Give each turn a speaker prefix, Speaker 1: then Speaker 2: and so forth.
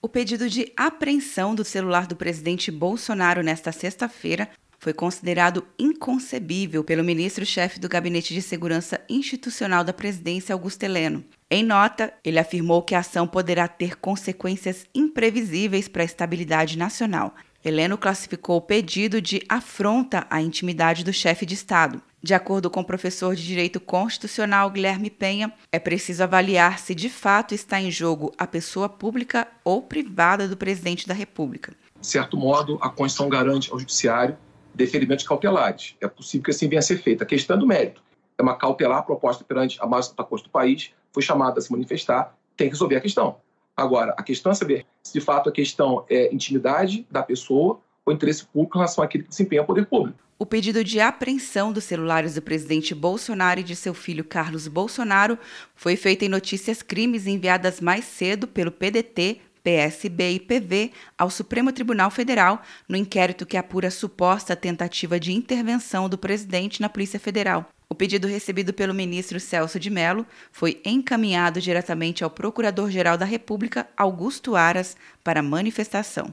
Speaker 1: O pedido de apreensão do celular do presidente Bolsonaro nesta sexta-feira foi considerado inconcebível pelo ministro-chefe do Gabinete de Segurança Institucional da Presidência, Augusto Heleno. Em nota, ele afirmou que a ação poderá ter consequências imprevisíveis para a estabilidade nacional. Heleno classificou o pedido de afronta à intimidade do chefe de Estado. De acordo com o professor de Direito Constitucional Guilherme Penha, é preciso avaliar se de fato está em jogo a pessoa pública ou privada do presidente da República.
Speaker 2: De certo modo, a Constituição garante ao Judiciário deferimentos cautelares. É possível que assim venha a ser feito. A questão é do mérito. É uma cautelar proposta perante a mais alta corte do país, foi chamada a se manifestar, tem que resolver a questão. Agora, a questão é saber se de fato a questão é intimidade da pessoa ou interesse público em relação àquele que desempenha o poder público.
Speaker 1: O pedido de apreensão dos celulares do presidente Bolsonaro e de seu filho Carlos Bolsonaro foi feito em notícias crimes enviadas mais cedo pelo PDT, PSB e PV ao Supremo Tribunal Federal no inquérito que apura suposta tentativa de intervenção do presidente na Polícia Federal. O pedido recebido pelo ministro Celso de Mello foi encaminhado diretamente ao Procurador-Geral da República, Augusto Aras, para manifestação.